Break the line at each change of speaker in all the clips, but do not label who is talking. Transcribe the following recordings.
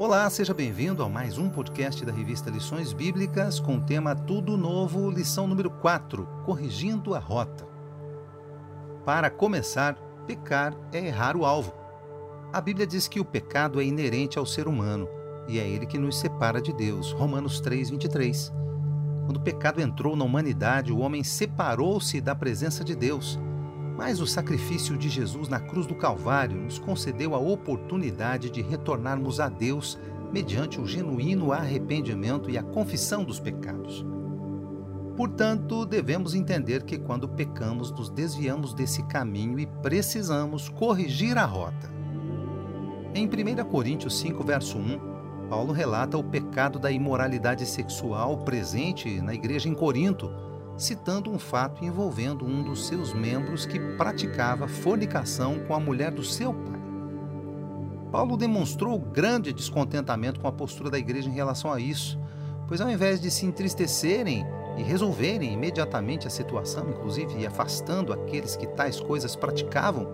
Olá, seja bem-vindo a mais um podcast da revista Lições Bíblicas com o tema Tudo Novo, lição número 4, Corrigindo a Rota. Para começar, pecar é errar o alvo. A Bíblia diz que o pecado é inerente ao ser humano e é ele que nos separa de Deus. Romanos 3, 23. Quando o pecado entrou na humanidade, o homem separou-se da presença de Deus mas o sacrifício de Jesus na cruz do Calvário nos concedeu a oportunidade de retornarmos a Deus mediante o genuíno arrependimento e a confissão dos pecados. Portanto, devemos entender que quando pecamos, nos desviamos desse caminho e precisamos corrigir a rota. Em 1 Coríntios 5, verso 1, Paulo relata o pecado da imoralidade sexual presente na igreja em Corinto citando um fato envolvendo um dos seus membros que praticava fornicação com a mulher do seu pai. Paulo demonstrou grande descontentamento com a postura da igreja em relação a isso, pois ao invés de se entristecerem e resolverem imediatamente a situação, inclusive afastando aqueles que tais coisas praticavam,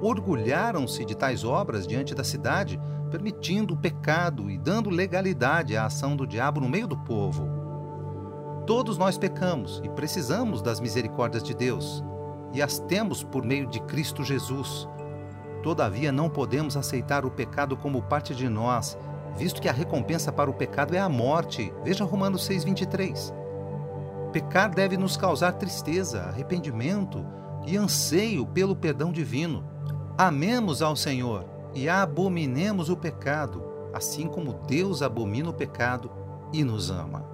orgulharam-se de tais obras diante da cidade, permitindo o pecado e dando legalidade à ação do diabo no meio do povo. Todos nós pecamos e precisamos das misericórdias de Deus, e as temos por meio de Cristo Jesus. Todavia, não podemos aceitar o pecado como parte de nós, visto que a recompensa para o pecado é a morte. Veja Romanos 6,23. Pecar deve nos causar tristeza, arrependimento e anseio pelo perdão divino. Amemos ao Senhor e abominemos o pecado, assim como Deus abomina o pecado e nos ama.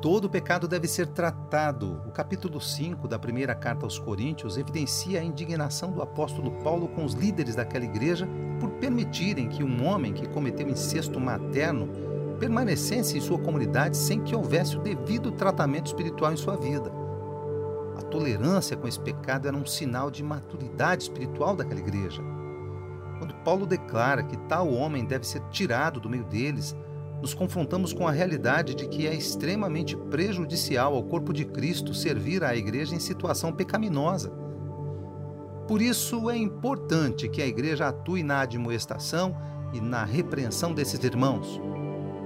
Todo pecado deve ser tratado. O capítulo 5 da primeira carta aos Coríntios evidencia a indignação do apóstolo Paulo com os líderes daquela igreja por permitirem que um homem que cometeu incesto materno permanecesse em sua comunidade sem que houvesse o devido tratamento espiritual em sua vida. A tolerância com esse pecado era um sinal de maturidade espiritual daquela igreja. Quando Paulo declara que tal homem deve ser tirado do meio deles, nos confrontamos com a realidade de que é extremamente prejudicial ao corpo de Cristo servir à igreja em situação pecaminosa. Por isso é importante que a igreja atue na admoestação e na repreensão desses irmãos.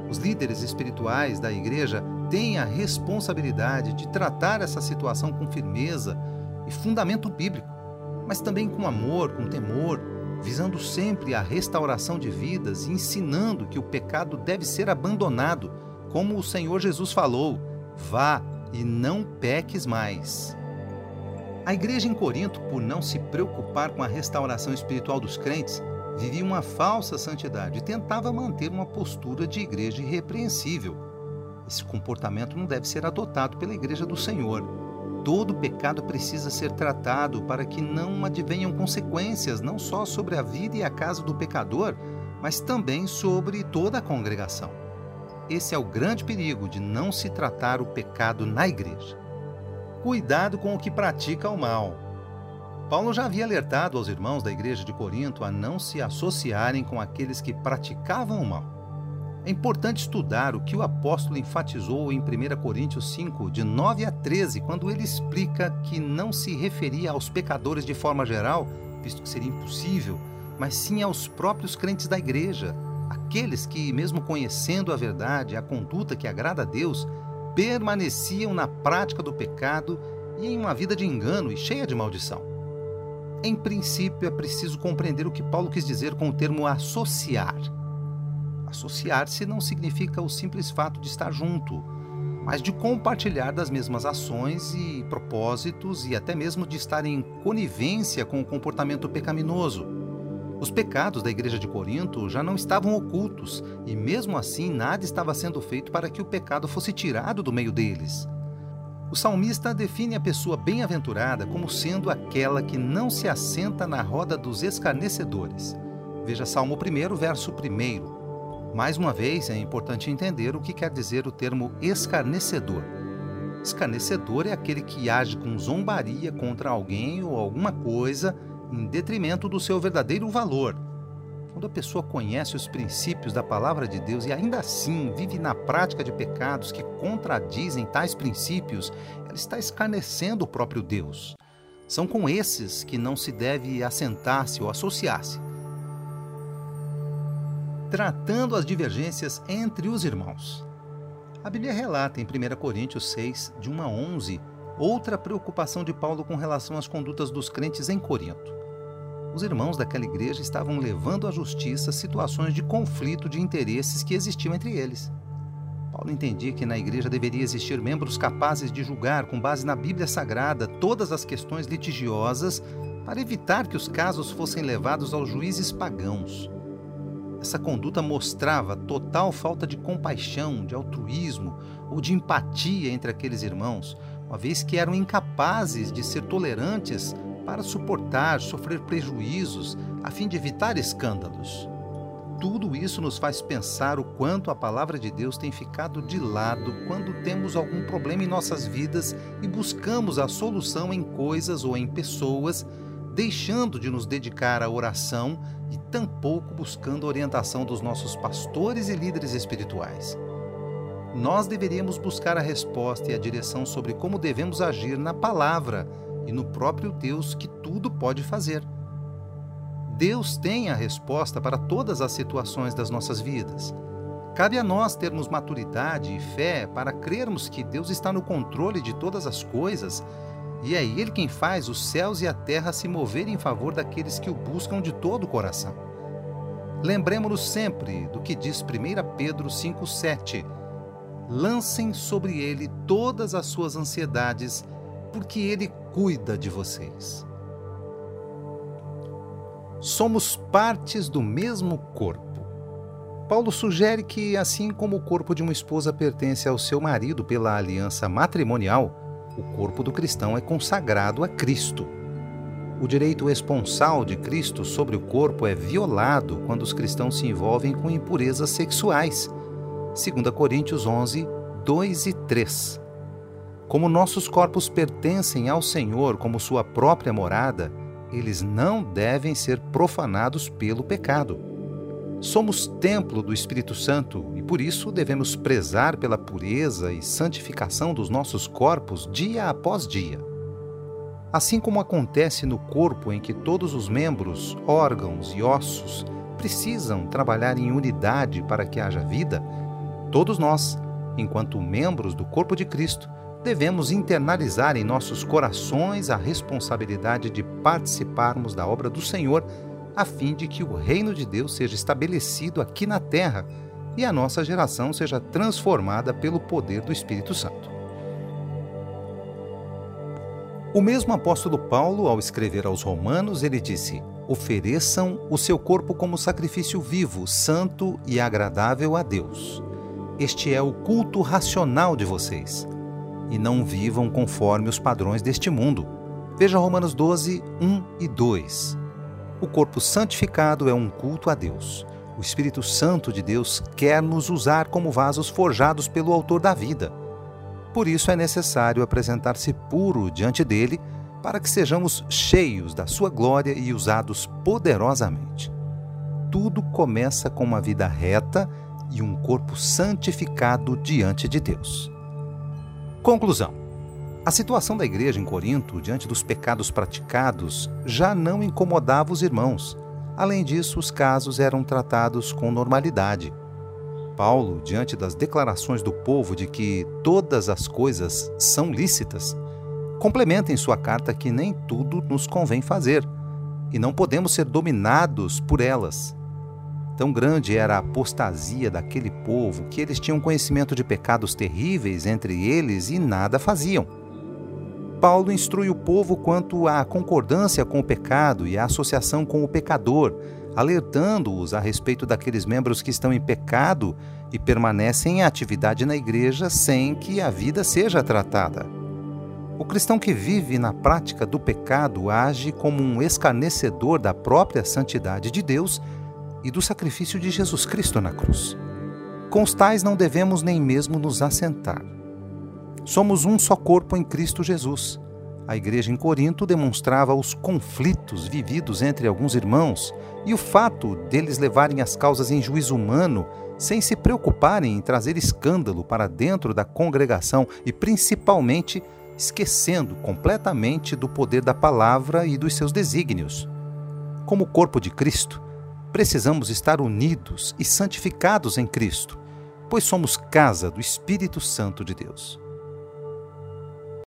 Os líderes espirituais da igreja têm a responsabilidade de tratar essa situação com firmeza e fundamento bíblico, mas também com amor, com temor, visando sempre a restauração de vidas e ensinando que o pecado deve ser abandonado, como o Senhor Jesus falou: vá e não peques mais. A igreja em Corinto, por não se preocupar com a restauração espiritual dos crentes, vivia uma falsa santidade e tentava manter uma postura de igreja irrepreensível. Esse comportamento não deve ser adotado pela igreja do Senhor. Todo pecado precisa ser tratado para que não advenham consequências não só sobre a vida e a casa do pecador, mas também sobre toda a congregação. Esse é o grande perigo de não se tratar o pecado na igreja. Cuidado com o que pratica o mal. Paulo já havia alertado aos irmãos da igreja de Corinto a não se associarem com aqueles que praticavam o mal. É importante estudar o que o apóstolo enfatizou em 1 Coríntios 5, de 9 a 13, quando ele explica que não se referia aos pecadores de forma geral, visto que seria impossível, mas sim aos próprios crentes da igreja, aqueles que, mesmo conhecendo a verdade, a conduta que agrada a Deus, permaneciam na prática do pecado e em uma vida de engano e cheia de maldição. Em princípio, é preciso compreender o que Paulo quis dizer com o termo associar. Associar-se não significa o simples fato de estar junto, mas de compartilhar das mesmas ações e propósitos e até mesmo de estar em conivência com o comportamento pecaminoso. Os pecados da igreja de Corinto já não estavam ocultos e, mesmo assim, nada estava sendo feito para que o pecado fosse tirado do meio deles. O salmista define a pessoa bem-aventurada como sendo aquela que não se assenta na roda dos escarnecedores. Veja Salmo 1, verso 1. Mais uma vez, é importante entender o que quer dizer o termo escarnecedor. Escarnecedor é aquele que age com zombaria contra alguém ou alguma coisa em detrimento do seu verdadeiro valor. Quando a pessoa conhece os princípios da palavra de Deus e ainda assim vive na prática de pecados que contradizem tais princípios, ela está escarnecendo o próprio Deus. São com esses que não se deve assentar-se ou associar-se tratando as divergências entre os irmãos. A Bíblia relata em 1 Coríntios 6, de 1 a 11, outra preocupação de Paulo com relação às condutas dos crentes em Corinto. Os irmãos daquela igreja estavam levando à justiça situações de conflito de interesses que existiam entre eles. Paulo entendia que na igreja deveria existir membros capazes de julgar, com base na Bíblia Sagrada, todas as questões litigiosas para evitar que os casos fossem levados aos juízes pagãos. Essa conduta mostrava total falta de compaixão, de altruísmo ou de empatia entre aqueles irmãos, uma vez que eram incapazes de ser tolerantes para suportar, sofrer prejuízos, a fim de evitar escândalos. Tudo isso nos faz pensar o quanto a palavra de Deus tem ficado de lado quando temos algum problema em nossas vidas e buscamos a solução em coisas ou em pessoas deixando de nos dedicar à oração e tampouco buscando a orientação dos nossos pastores e líderes espirituais. Nós deveríamos buscar a resposta e a direção sobre como devemos agir na palavra e no próprio Deus que tudo pode fazer. Deus tem a resposta para todas as situações das nossas vidas. Cabe a nós termos maturidade e fé para crermos que Deus está no controle de todas as coisas e é Ele quem faz os céus e a terra se moverem em favor daqueles que o buscam de todo o coração. Lembremos-nos sempre do que diz 1 Pedro 5,7: Lancem sobre Ele todas as suas ansiedades, porque Ele cuida de vocês. Somos partes do mesmo corpo. Paulo sugere que, assim como o corpo de uma esposa pertence ao seu marido pela aliança matrimonial, o corpo do cristão é consagrado a Cristo. O direito esponsal de Cristo sobre o corpo é violado quando os cristãos se envolvem com impurezas sexuais. 2 Coríntios 11, 2 e 3. Como nossos corpos pertencem ao Senhor como sua própria morada, eles não devem ser profanados pelo pecado. Somos templo do Espírito Santo e por isso devemos prezar pela pureza e santificação dos nossos corpos dia após dia. Assim como acontece no corpo em que todos os membros, órgãos e ossos precisam trabalhar em unidade para que haja vida, todos nós, enquanto membros do corpo de Cristo, devemos internalizar em nossos corações a responsabilidade de participarmos da obra do Senhor a fim de que o reino de Deus seja estabelecido aqui na terra e a nossa geração seja transformada pelo poder do Espírito Santo. O mesmo apóstolo Paulo, ao escrever aos Romanos, ele disse: Ofereçam o seu corpo como sacrifício vivo, santo e agradável a Deus. Este é o culto racional de vocês. E não vivam conforme os padrões deste mundo. Veja Romanos 12, 1 e 2. O corpo santificado é um culto a Deus. O Espírito Santo de Deus quer nos usar como vasos forjados pelo Autor da vida. Por isso é necessário apresentar-se puro diante dele, para que sejamos cheios da sua glória e usados poderosamente. Tudo começa com uma vida reta e um corpo santificado diante de Deus. Conclusão. A situação da igreja em Corinto, diante dos pecados praticados, já não incomodava os irmãos. Além disso, os casos eram tratados com normalidade. Paulo, diante das declarações do povo de que todas as coisas são lícitas, complementa em sua carta que nem tudo nos convém fazer e não podemos ser dominados por elas. Tão grande era a apostasia daquele povo que eles tinham conhecimento de pecados terríveis entre eles e nada faziam. Paulo instrui o povo quanto à concordância com o pecado e à associação com o pecador, alertando-os a respeito daqueles membros que estão em pecado e permanecem em atividade na igreja sem que a vida seja tratada. O cristão que vive na prática do pecado age como um escarnecedor da própria santidade de Deus e do sacrifício de Jesus Cristo na cruz. Com os tais não devemos nem mesmo nos assentar. Somos um só corpo em Cristo Jesus. A igreja em Corinto demonstrava os conflitos vividos entre alguns irmãos e o fato deles levarem as causas em juízo humano sem se preocuparem em trazer escândalo para dentro da congregação e principalmente esquecendo completamente do poder da palavra e dos seus desígnios. Como corpo de Cristo, precisamos estar unidos e santificados em Cristo, pois somos casa do Espírito Santo de Deus.